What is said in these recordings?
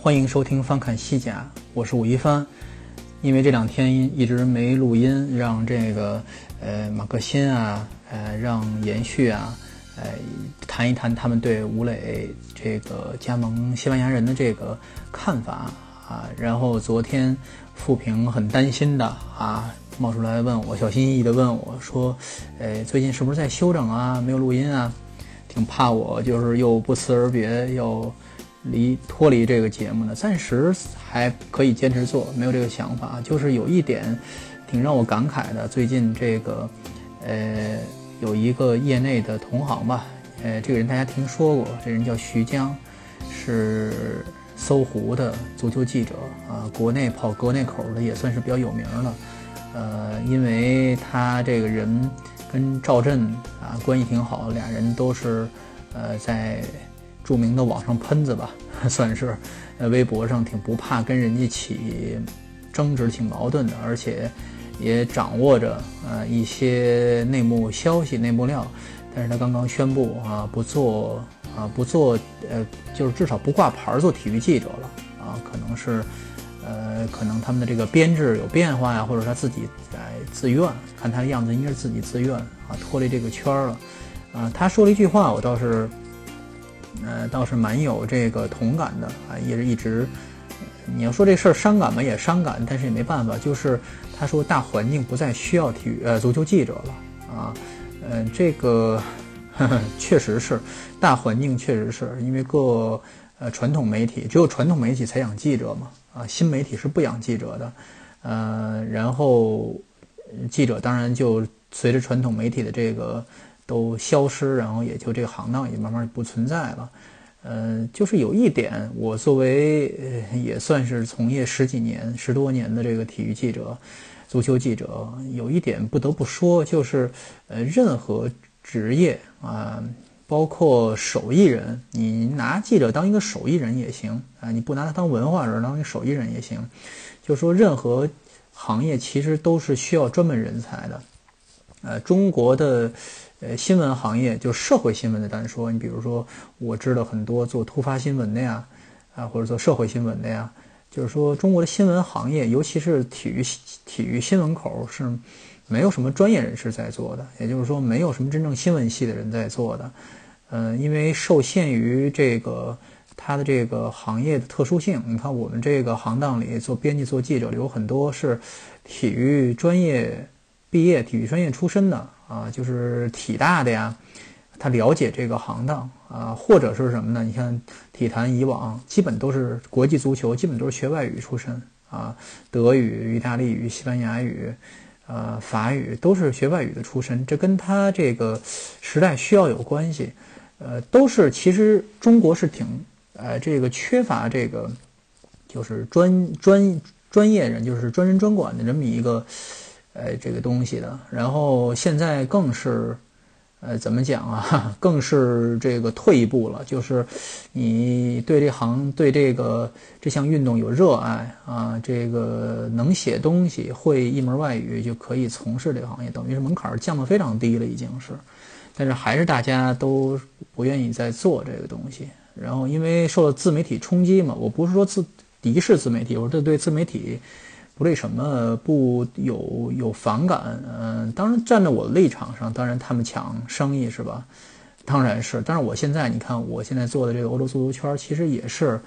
欢迎收听翻看西甲，我是武一帆。因为这两天一直没录音，让这个呃马克新啊，呃让延续啊，呃谈一谈他们对吴磊这个加盟西班牙人的这个看法啊。然后昨天富平很担心的啊，冒出来问我，小心翼翼的问我说，呃最近是不是在休整啊？没有录音啊？挺怕我就是又不辞而别又。离脱离这个节目呢，暂时还可以坚持做，没有这个想法。就是有一点，挺让我感慨的。最近这个，呃，有一个业内的同行吧，呃，这个人大家听说过，这人叫徐江，是搜狐的足球记者啊，国内跑国内口的也算是比较有名的。呃，因为他这个人跟赵震啊关系挺好，俩人都是呃在。著名的网上喷子吧，算是，呃，微博上挺不怕跟人家起争执、挺矛盾的，而且也掌握着呃一些内幕消息、内幕料。但是他刚刚宣布啊，不做啊，不做，呃，就是至少不挂牌做体育记者了啊，可能是，呃，可能他们的这个编制有变化呀，或者他自己在自愿，看他的样子应该是自己自愿啊，脱离这个圈了。啊，他说了一句话，我倒是。呃，倒是蛮有这个同感的啊，也是一直，你要说这事儿伤感嘛，也伤感，但是也没办法，就是他说大环境不再需要体育呃足球记者了啊，嗯，这个呵 呵确实是大环境确实是因为各呃传统媒体只有传统媒体才养记者嘛啊，新媒体是不养记者的，呃，然后记者当然就随着传统媒体的这个。都消失，然后也就这个行当也慢慢不存在了。呃，就是有一点，我作为也算是从业十几年、十多年的这个体育记者、足球记者，有一点不得不说，就是呃，任何职业啊，包括手艺人，你拿记者当一个手艺人也行啊，你不拿他当文化人，当一个手艺人也行。就说任何行业其实都是需要专门人才的。呃，中国的。呃，新闻行业就社会新闻的单说，你比如说，我知道很多做突发新闻的呀，啊，或者做社会新闻的呀，就是说中国的新闻行业，尤其是体育体育新闻口是没有什么专业人士在做的，也就是说，没有什么真正新闻系的人在做的。嗯，因为受限于这个它的这个行业的特殊性，你看我们这个行当里做编辑、做记者有很多是体育专业毕业、体育专业出身的。啊，就是体大的呀，他了解这个行当啊，或者是什么呢？你像体坛以往基本都是国际足球，基本都是学外语出身啊，德语、意大利语、西班牙语，呃，法语都是学外语的出身，这跟他这个时代需要有关系。呃，都是其实中国是挺呃这个缺乏这个就是专专专业人，就是专人专管的这么一个。呃，这个东西的，然后现在更是，呃，怎么讲啊？更是这个退一步了，就是你对这行、对这个这项运动有热爱啊，这个能写东西、会一门外语就可以从事这个行业，等于是门槛降得非常低了，已经是。但是还是大家都不愿意再做这个东西，然后因为受到自媒体冲击嘛，我不是说自敌视自媒体，我这对自媒体。不那什么不有有反感，嗯，当然站在我的立场上，当然他们抢生意是吧？当然是，但是我现在你看，我现在做的这个欧洲足球圈，其实也是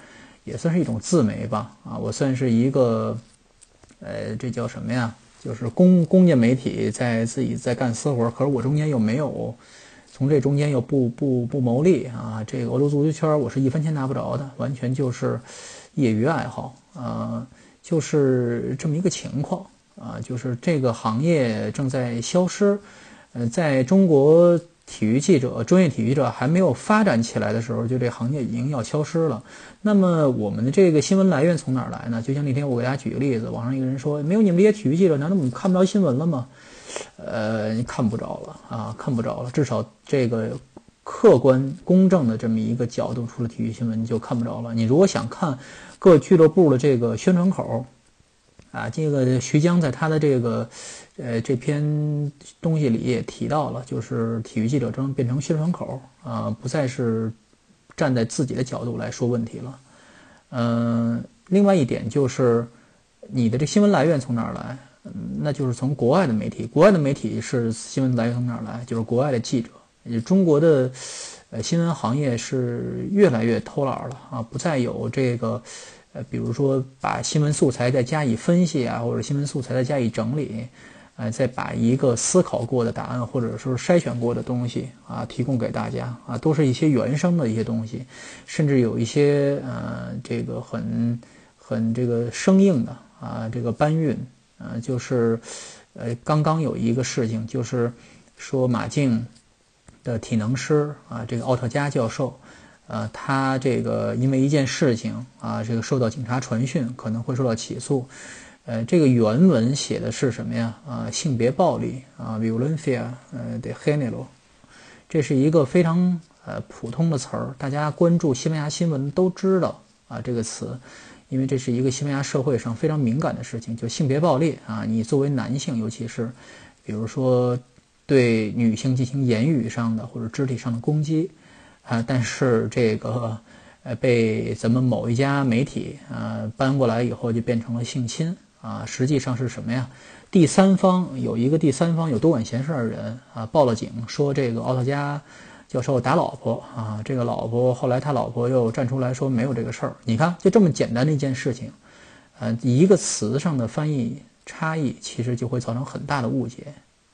也算是一种自媒吧，啊，我算是一个，呃，这叫什么呀？就是公公家媒体在自己在干私活，可是我中间又没有从这中间又不不不牟利啊，这个欧洲足球圈我是一分钱拿不着的，完全就是业余爱好啊。就是这么一个情况啊，就是这个行业正在消失。呃，在中国体育记者、专业体育记者还没有发展起来的时候，就这行业已经要消失了。那么我们的这个新闻来源从哪儿来呢？就像那天我给大家举个例子，网上一个人说：“没有你们这些体育记者，难道我们看不着新闻了吗？”呃，看不着了啊，看不着了。至少这个客观公正的这么一个角度，除了体育新闻，你就看不着了。你如果想看各俱乐部的这个宣传口，啊，这个徐江在他的这个。呃，这篇东西里也提到了，就是体育记者证变成宣传口啊，不再是站在自己的角度来说问题了。嗯，另外一点就是你的这新闻来源从哪儿来？那就是从国外的媒体。国外的媒体是新闻来源从哪儿来？就是国外的记者。中国的呃新闻行业是越来越偷懒了啊，不再有这个呃，比如说把新闻素材再加以分析啊，或者新闻素材再加以整理。呃，再把一个思考过的答案，或者说筛选过的东西啊，提供给大家啊，都是一些原生的一些东西，甚至有一些呃，这个很很这个生硬的啊，这个搬运，呃，就是呃，刚刚有一个事情，就是说马竞的体能师啊，这个奥特加教授，呃，他这个因为一件事情啊，这个受到警察传讯，可能会受到起诉。呃，这个原文写的是什么呀？啊，性别暴力啊，violencia，呃，de género，这是一个非常呃普通的词儿，大家关注西班牙新闻都知道啊这个词，因为这是一个西班牙社会上非常敏感的事情，就性别暴力啊。你作为男性，尤其是比如说对女性进行言语上的或者肢体上的攻击啊，但是这个呃被咱们某一家媒体啊搬过来以后，就变成了性侵。啊，实际上是什么呀？第三方有一个第三方有多管闲事的人啊，报了警，说这个奥特加教授打老婆啊，这个老婆后来他老婆又站出来说没有这个事儿。你看，就这么简单的一件事情，呃，一个词上的翻译差异，其实就会造成很大的误解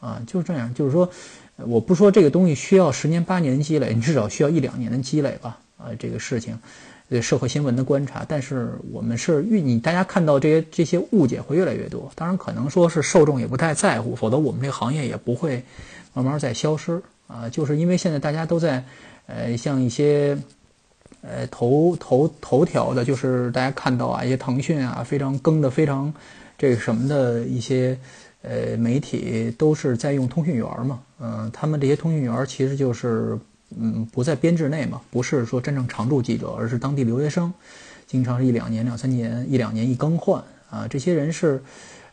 啊，就是这样。就是说，我不说这个东西需要十年八年积累，你至少需要一两年的积累吧？啊，这个事情。对社会新闻的观察，但是我们是预你大家看到这些这些误解会越来越多。当然，可能说是受众也不太在乎，否则我们这个行业也不会慢慢在消失啊。就是因为现在大家都在，呃，像一些，呃，头头头条的，就是大家看到啊，一些腾讯啊，非常更的非常这个什么的一些呃媒体，都是在用通讯员嘛。嗯，他们这些通讯员其实就是。嗯，不在编制内嘛，不是说真正常驻记者，而是当地留学生，经常是一两年、两三年、一两年一更换啊。这些人是，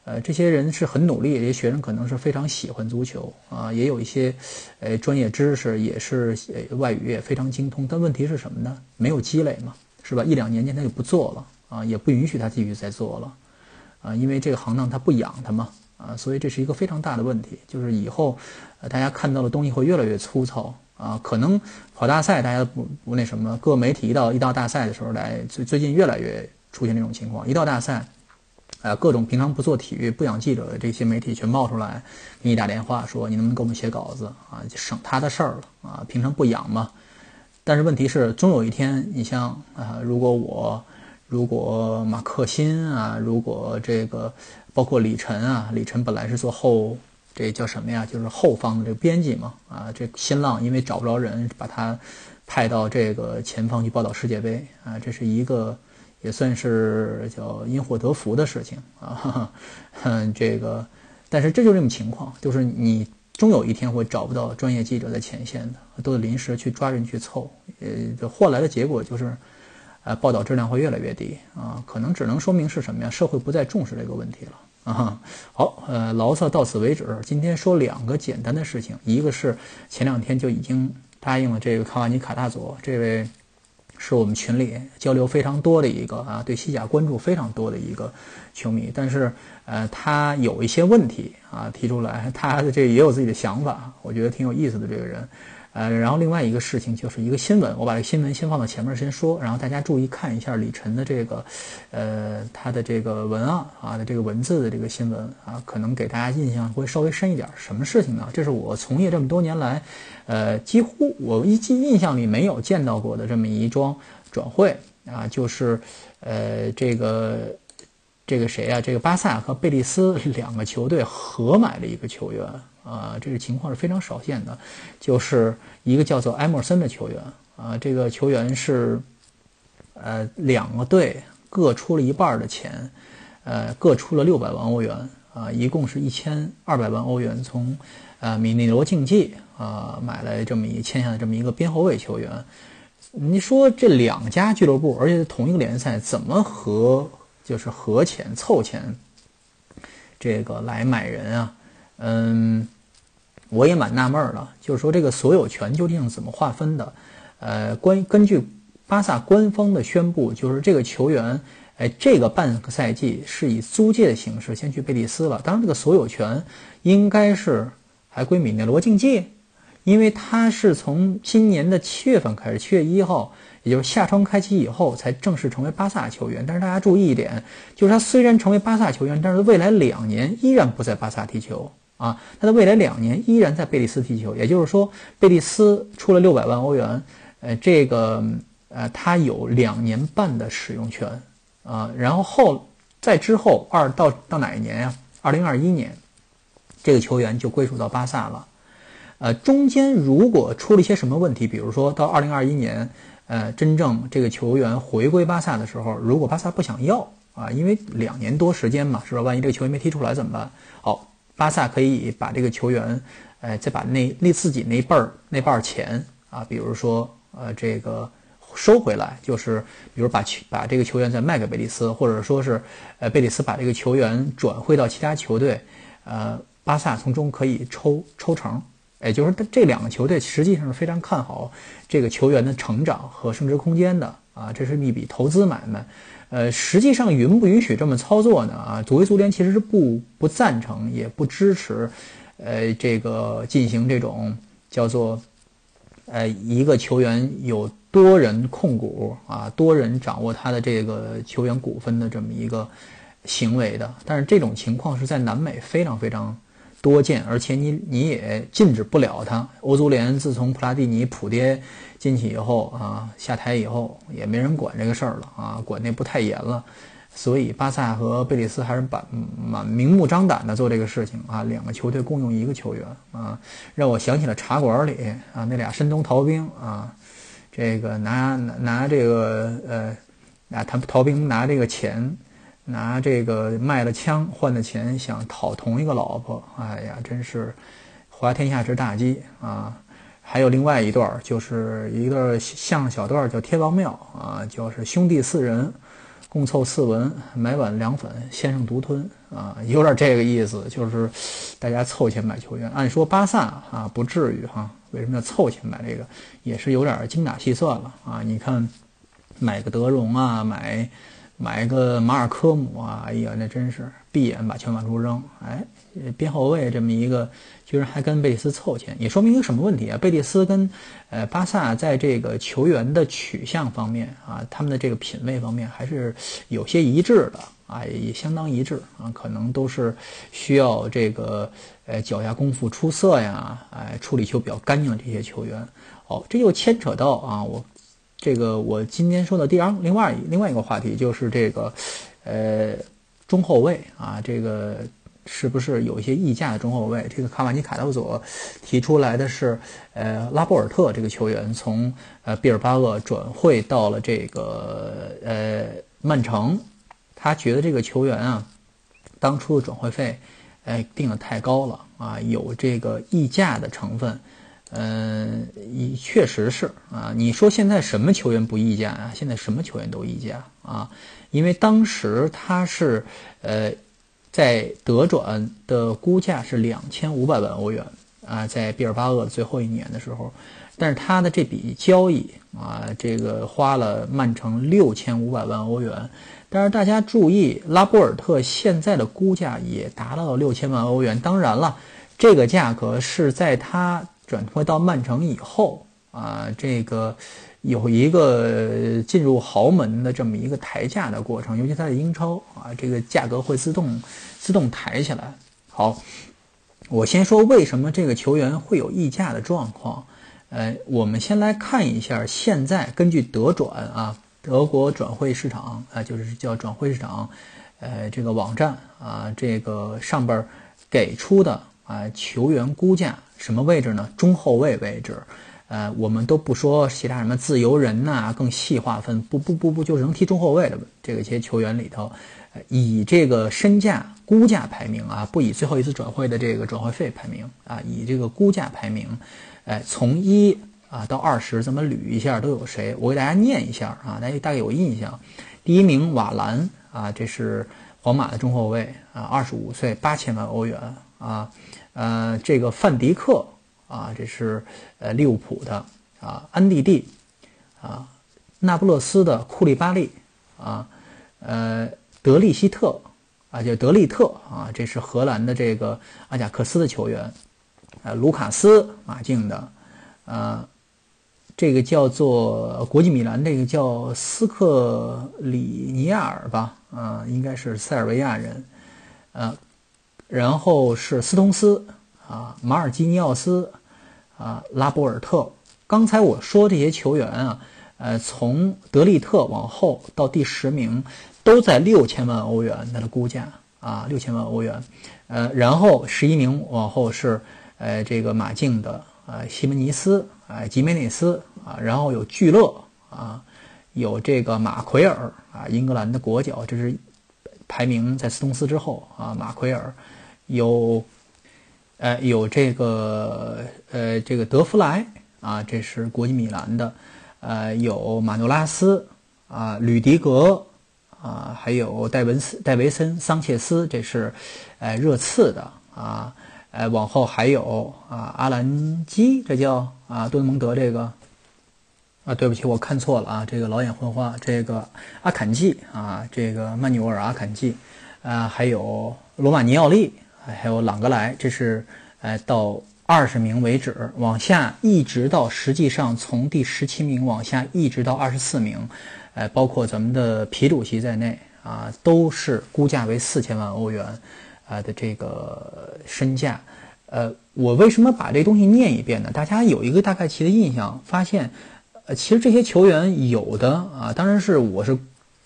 呃，这些人是很努力，这些学生可能是非常喜欢足球啊，也有一些，呃，专业知识，也是外语也非常精通。但问题是什么呢？没有积累嘛，是吧？一两年间他就不做了啊，也不允许他继续再做了啊，因为这个行当他不养他嘛啊，所以这是一个非常大的问题，就是以后，大家看到的东西会越来越粗糙。啊，可能跑大赛大家不不那什么，各媒体一到一到大赛的时候来，最最近越来越出现这种情况。一到大赛，啊，各种平常不做体育、不养记者的这些媒体全冒出来给你打电话，说你能不能给我们写稿子啊？省他的事儿了啊！平常不养嘛。但是问题是，终有一天，你像啊，如果我，如果马克辛啊，如果这个包括李晨啊，李晨本来是做后。这叫什么呀？就是后方的这个编辑嘛，啊，这新浪因为找不着人，把他派到这个前方去报道世界杯啊，这是一个也算是叫因祸得福的事情啊。嗯，这个，但是这就这种情况，就是你终有一天会找不到专业记者在前线的，都得临时去抓人去凑，呃，换来的结果就是，呃，报道质量会越来越低啊，可能只能说明是什么呀？社会不再重视这个问题了。啊，好，呃，牢骚到此为止。今天说两个简单的事情，一个是前两天就已经答应了这个卡瓦尼卡大佐，这位是我们群里交流非常多的一个啊，对西甲关注非常多的一个球迷，但是呃，他有一些问题啊提出来，他这也有自己的想法，我觉得挺有意思的这个人。呃，然后另外一个事情就是一个新闻，我把这个新闻先放到前面先说，然后大家注意看一下李晨的这个，呃，他的这个文案啊的这个文字的这个新闻啊，可能给大家印象会稍微深一点。什么事情呢？这是我从业这么多年来，呃，几乎我一记印象里没有见到过的这么一桩转会啊，就是呃，这个这个谁啊？这个巴萨和贝蒂斯两个球队合买了一个球员啊，这个情况是非常少见的，就是一个叫做埃默森的球员啊，这个球员是呃两个队各出了一半的钱，呃各出了六百万欧元啊，一共是一千二百万欧元从呃米内罗竞技啊买来这么一签下的这么一个边后卫球员。你说这两家俱乐部，而且是同一个联赛，怎么合就是合钱凑钱，这个来买人啊？嗯，我也蛮纳闷的，就是说这个所有权究竟怎么划分的？呃，关根据巴萨官方的宣布，就是这个球员，哎，这个半个赛季是以租借的形式先去贝蒂斯了。当然，这个所有权应该是还归米内罗竞技。因为他是从今年的七月份开始，七月一号，也就是夏窗开启以后，才正式成为巴萨球员。但是大家注意一点，就是他虽然成为巴萨球员，但是未来两年依然不在巴萨踢球啊。他的未来两年依然在贝蒂斯踢球，也就是说，贝蒂斯出了六百万欧元，呃，这个呃，他有两年半的使用权啊。然后后在之后二到到哪一年呀？二零二一年，这个球员就归属到巴萨了。呃，中间如果出了一些什么问题，比如说到二零二一年，呃，真正这个球员回归巴萨的时候，如果巴萨不想要啊，因为两年多时间嘛，是吧？万一这个球员没踢出来怎么办？好，巴萨可以把这个球员，呃，再把那那自己那半儿那半儿钱啊，比如说呃这个收回来，就是比如把球把这个球员再卖给贝蒂斯，或者说是呃贝蒂斯把这个球员转会到其他球队，呃，巴萨从中可以抽抽成。也就是，这两个球队实际上是非常看好这个球员的成长和升值空间的啊，这是一笔投资买卖。呃，实际上允不允许这么操作呢？啊，足协足联其实是不不赞成也不支持，呃，这个进行这种叫做呃一个球员有多人控股啊，多人掌握他的这个球员股份的这么一个行为的。但是这种情况是在南美非常非常。多见，而且你你也禁止不了他。欧足联自从普拉蒂尼普爹进去以后啊，下台以后也没人管这个事儿了啊，管那不太严了。所以巴萨和贝蒂斯还是把蛮明目张胆的做这个事情啊，两个球队共用一个球员啊，让我想起了茶馆里啊那俩山东逃兵啊，这个拿拿拿这个呃，拿他逃兵拿这个钱。拿这个卖了枪换的钱想讨同一个老婆，哎呀，真是滑天下之大稽啊！还有另外一段，就是一个相声小段，叫《天王庙》啊，就是兄弟四人共凑四文，买碗凉粉，先生独吞啊，有点这个意思，就是大家凑钱买球员。按说巴萨啊不至于哈，为什么要凑钱买这个？也是有点精打细算了啊！你看买个德容啊，买。买个马尔科姆啊，哎呀，那真是闭眼把球往出扔。哎，边后卫这么一个，居然还跟贝蒂斯凑钱，也说明一个什么问题啊？贝蒂斯跟呃巴萨在这个球员的取向方面啊，他们的这个品味方面还是有些一致的啊，也相当一致啊，可能都是需要这个呃脚下功夫出色呀，哎，处理球比较干净的这些球员。哦，这就牵扯到啊，我。这个我今天说的第二另外另外一个话题就是这个，呃，中后卫啊，这个是不是有一些溢价的中后卫？这个卡瓦尼卡道佐提出来的是，呃，拉波尔特这个球员从呃毕尔巴鄂转会到了这个呃曼城，他觉得这个球员啊，当初的转会费，哎，定的太高了啊，有这个溢价的成分。嗯，也确实是啊。你说现在什么球员不溢价啊？现在什么球员都溢价啊。因为当时他是呃，在德转的估价是两千五百万欧元啊，在毕尔巴鄂最后一年的时候，但是他的这笔交易啊，这个花了曼城六千五百万欧元。但是大家注意，拉波尔特现在的估价也达到了六千万欧元。当然了，这个价格是在他。转会到曼城以后啊，这个有一个进入豪门的这么一个抬价的过程，尤其他在英超啊，这个价格会自动自动抬起来。好，我先说为什么这个球员会有溢价的状况。呃，我们先来看一下现在根据德转啊，德国转会市场啊，就是叫转会市场，呃，这个网站啊，这个上边给出的啊，球员估价什么位置呢？中后卫位置。呃，我们都不说其他什么自由人呐，更细划分，不不不不，就是能踢中后卫的这个些球员里头，以这个身价估价排名啊，不以最后一次转会的这个转会费排名啊，以这个估价排名，哎，从一啊到二十咱们捋一下都有谁？我给大家念一下啊，大家大概有印象。第一名瓦兰啊，这是皇马的中后卫啊，二十五岁，八千万欧元啊，呃，这个范迪克。啊，这是呃利物浦的啊，安蒂蒂啊，那不勒斯的库利巴利啊，呃德利希特啊，就德利特啊，这是荷兰的这个阿贾克斯的球员，呃卢卡斯马竞的，呃这个叫做国际米兰，这个叫斯克里尼亚尔吧，啊应该是塞尔维亚人，呃然后是斯通斯。啊，马尔基尼奥斯，啊，拉波尔特。刚才我说这些球员啊，呃，从德利特往后到第十名，都在六千万欧元，他的估价啊，六千万欧元。呃，然后十一名往后是，呃，这个马竞的，呃，西门尼斯，啊，吉梅内斯，啊，然后有聚勒，啊，有这个马奎尔，啊，英格兰的国脚，这是排名在斯通斯之后啊，马奎尔有。呃，有这个呃，这个德弗莱啊，这是国际米兰的，呃，有马诺拉斯啊，吕迪格啊，还有戴文斯、戴维森、桑切斯，这是呃热刺的啊，呃，往后还有啊，阿兰基，这叫啊，多特蒙德这个啊，对不起，我看错了啊，这个老眼昏花，这个阿坎季啊，这个曼纽尔阿坎季啊，还有罗马尼奥利。还有朗格莱，这是，呃，到二十名为止，往下一直到实际上从第十七名往下一直到二十四名，呃，包括咱们的皮主席在内啊，都是估价为四千万欧元，啊的这个身价。呃，我为什么把这东西念一遍呢？大家有一个大概其的印象，发现，呃，其实这些球员有的啊，当然是我是。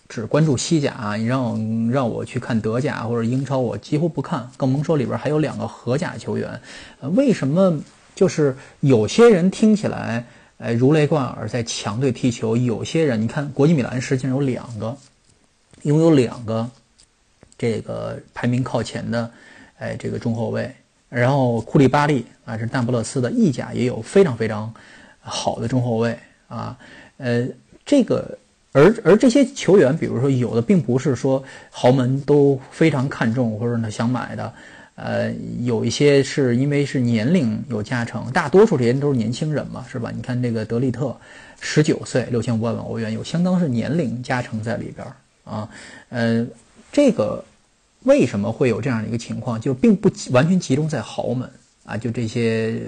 只关注西甲，你让我让我去看德甲或者英超，我几乎不看，更甭说里边还有两个荷甲球员。为什么就是有些人听起来，呃，如雷贯耳，在强队踢球；有些人，你看国际米兰实际上有两个，拥有两个这个排名靠前的，哎，这个中后卫。然后库利巴利啊，是那不勒斯的意甲也有非常非常好的中后卫啊，呃，这个。而而这些球员，比如说有的并不是说豪门都非常看重或者呢想买的，呃，有一些是因为是年龄有加成，大多数这些人都是年轻人嘛，是吧？你看这个德利特，十九岁，六千五百万欧元，有相当是年龄加成在里边啊。呃，这个为什么会有这样的一个情况？就并不完全集中在豪门。啊，就这些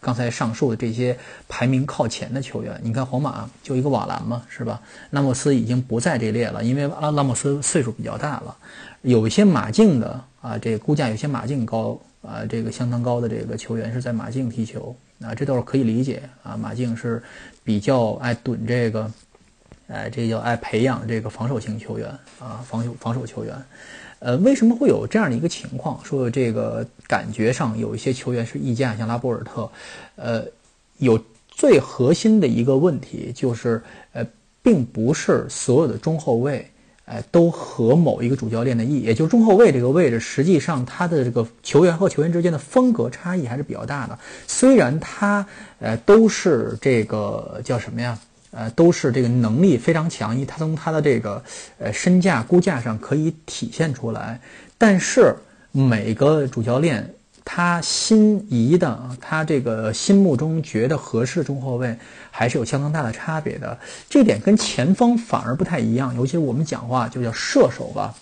刚才上述的这些排名靠前的球员，你看皇马就一个瓦兰嘛，是吧？拉莫斯已经不在这列了，因为拉拉莫斯岁数比较大了。有一些马竞的啊，这估价有些马竞高啊，这个相当高的这个球员是在马竞踢球啊，这倒是可以理解啊。马竞是比较爱怼这个，哎，这叫爱培养这个防守型球员啊，防守防守球员。呃，为什么会有这样的一个情况？说这个感觉上有一些球员是溢价，像拉波尔特，呃，有最核心的一个问题就是，呃，并不是所有的中后卫，呃，都合某一个主教练的意。也就是中后卫这个位置，实际上他的这个球员和球员之间的风格差异还是比较大的。虽然他，呃，都是这个叫什么呀？呃，都是这个能力非常强，一他从他的这个呃身价估价上可以体现出来。但是每个主教练他心仪的，他这个心目中觉得合适的中后卫，还是有相当大的差别的。这点跟前锋反而不太一样，尤其我们讲话就叫射手吧。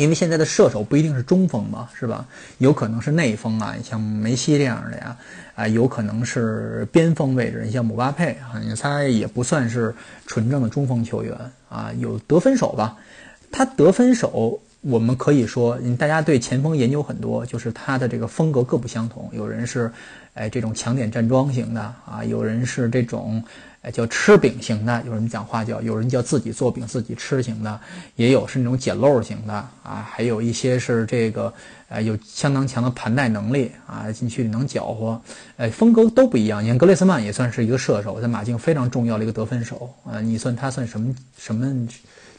因为现在的射手不一定是中锋嘛，是吧？有可能是内锋啊，像梅西这样的呀，啊，有可能是边锋位置，你像姆巴佩啊，他也不算是纯正的中锋球员啊，有得分手吧？他得分手我们可以说，大家对前锋研究很多，就是他的这个风格各不相同。有人是，哎，这种强点站桩型的啊，有人是这种，哎，叫吃饼型的，有人讲话叫，有人叫自己做饼自己吃型的，也有是那种捡漏型的啊，还有一些是这个，呃，有相当强的盘带能力啊，进去能搅和，哎，风格都不一样。你看格雷斯曼也算是一个射手，在马竞非常重要的一个得分手啊，你算他算什么什么？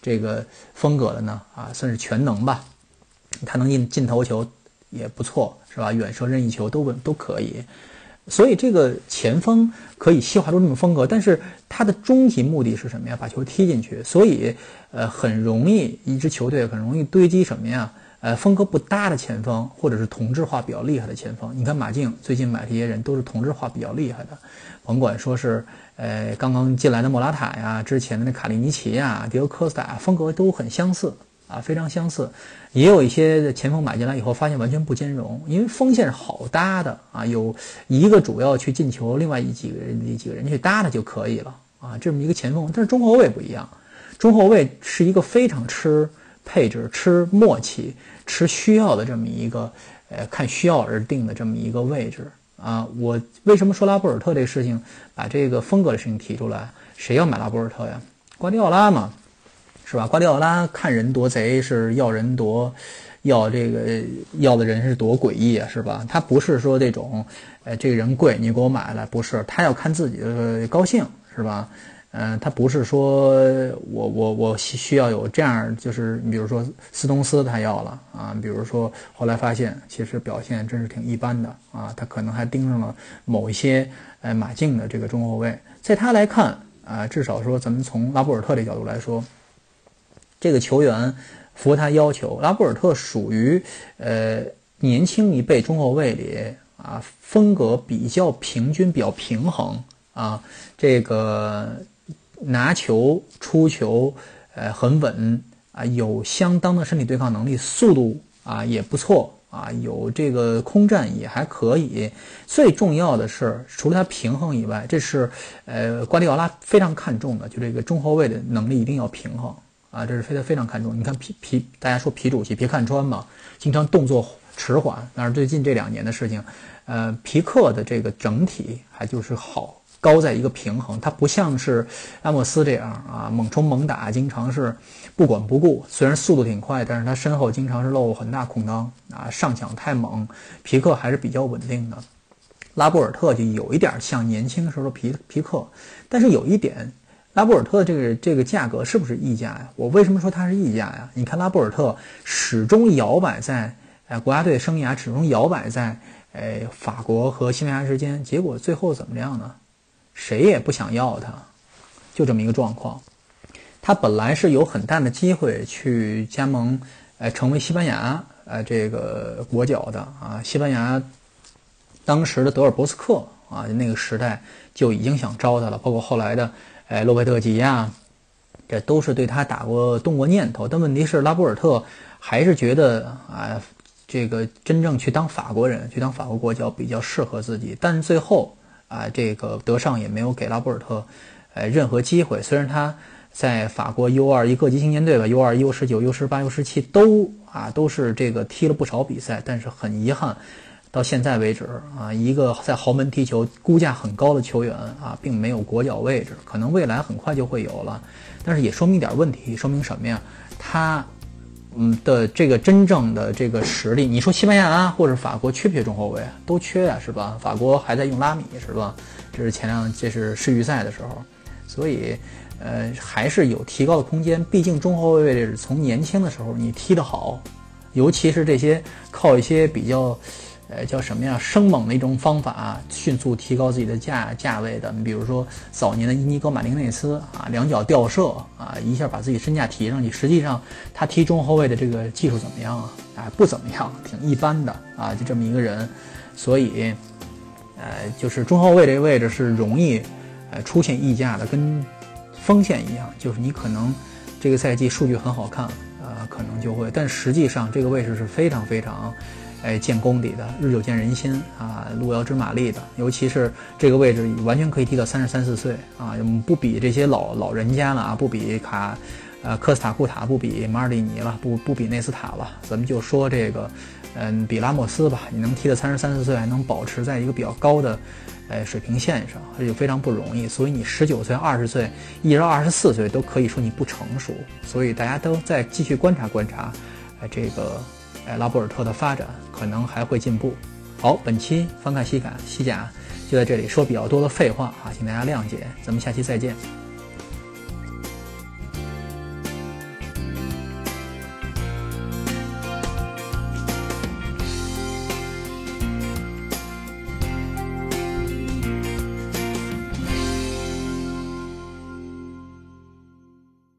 这个风格的呢，啊，算是全能吧。他能进进头球也不错，是吧？远射、任意球都都可以。所以这个前锋可以细化出这种风格，但是他的终极目的是什么呀？把球踢进去。所以，呃，很容易一支球队很容易堆积什么呀？呃，风格不搭的前锋，或者是同质化比较厉害的前锋。你看马竞最近买这些人都是同质化比较厉害的，甭管说是。呃，刚刚进来的莫拉塔呀，之前的那卡利尼奇呀，迪欧科斯塔风格都很相似啊，非常相似。也有一些前锋买进来以后，发现完全不兼容，因为锋线是好搭的啊，有一个主要去进球，另外一几个人几个人去搭的就可以了啊，这么一个前锋。但是中后卫不一样，中后卫是一个非常吃配置、吃默契、吃需要的这么一个，呃，看需要而定的这么一个位置。啊，我为什么说拉波尔特这个事情，把这个风格的事情提出来？谁要买拉波尔特呀？瓜迪奥拉嘛，是吧？瓜迪奥拉看人多贼，是要人多，要这个要的人是多诡异啊，是吧？他不是说这种，呃，这个人贵，你给我买来，不是，他要看自己的高兴，是吧？嗯，他不是说我我我需要有这样，就是你比如说斯通斯他要了啊，比如说后来发现其实表现真是挺一般的啊，他可能还盯上了某一些呃马竞的这个中后卫，在他来看啊，至少说咱们从拉波尔特这角度来说，这个球员符合他要求，拉波尔特属于呃年轻一辈中后卫里啊风格比较平均、比较平衡啊，这个。拿球出球，呃，很稳啊，有相当的身体对抗能力，速度啊也不错啊，有这个空战也还可以。最重要的是，除了他平衡以外，这是呃瓜迪奥拉非常看重的，就这个中后卫的能力一定要平衡啊，这是非常非常看重。你看皮皮，大家说皮主席别看穿嘛，经常动作迟缓，但是最近这两年的事情，呃，皮克的这个整体还就是好。高在一个平衡，他不像是阿莫斯这样啊，猛冲猛打，经常是不管不顾。虽然速度挺快，但是他身后经常是漏很大空当啊，上抢太猛。皮克还是比较稳定的，拉波尔特就有一点像年轻时候的皮皮克，但是有一点，拉波尔特这个这个价格是不是溢价呀？我为什么说它是溢价呀？你看拉波尔特始终摇摆在呃国家队生涯始终摇摆在呃法国和西班牙之间，结果最后怎么样呢？谁也不想要他，就这么一个状况。他本来是有很大的机会去加盟，呃，成为西班牙呃这个国脚的啊。西班牙当时的德尔博斯克啊，那个时代就已经想招他了，包括后来的哎洛佩特吉亚，这都是对他打过动过念头。但问题是拉波尔特还是觉得啊，这个真正去当法国人，去当法国国脚比较适合自己。但是最后。啊，这个德尚也没有给拉波尔特，呃，任何机会。虽然他在法国 U 二一各级青年队吧，U 二、U 十九、U 十八、U 十七都啊都是这个踢了不少比赛，但是很遗憾，到现在为止啊，一个在豪门踢球、估价很高的球员啊，并没有国脚位置。可能未来很快就会有了，但是也说明一点问题，说明什么呀？他。嗯的这个真正的这个实力，你说西班牙啊或者法国缺不缺中后卫啊？都缺呀，是吧？法国还在用拉米，是吧？这是前两，这是世预赛的时候，所以，呃，还是有提高的空间。毕竟中后卫位置从年轻的时候你踢得好，尤其是这些靠一些比较。呃，叫什么呀？生猛的一种方法，迅速提高自己的价价位的。你比如说早年的伊尼戈马丁内斯啊，两脚吊射啊，一下把自己身价提上去。实际上他踢中后卫的这个技术怎么样啊？啊，不怎么样，挺一般的啊，就这么一个人。所以，呃，就是中后卫这个位置是容易呃出现溢价的，跟锋线一样，就是你可能这个赛季数据很好看啊，可能就会，但实际上这个位置是非常非常。哎，见功底的，日久见人心啊，路遥知马力的，尤其是这个位置，完全可以踢到三十三四岁啊，不比这些老老人家了啊，不比卡呃，科斯塔库塔不比马尔蒂尼了，不不比内斯塔了，咱们就说这个，嗯，比拉莫斯吧。你能踢到三十三四岁，还能保持在一个比较高的，呃，水平线上，这就非常不容易。所以你十九岁、二十岁，一直到二十四岁，都可以说你不成熟。所以大家都再继续观察观察，呃，这个，拉波尔特的发展可能还会进步。好，本期翻看西甲西甲就在这里说比较多的废话啊，请大家谅解。咱们下期再见。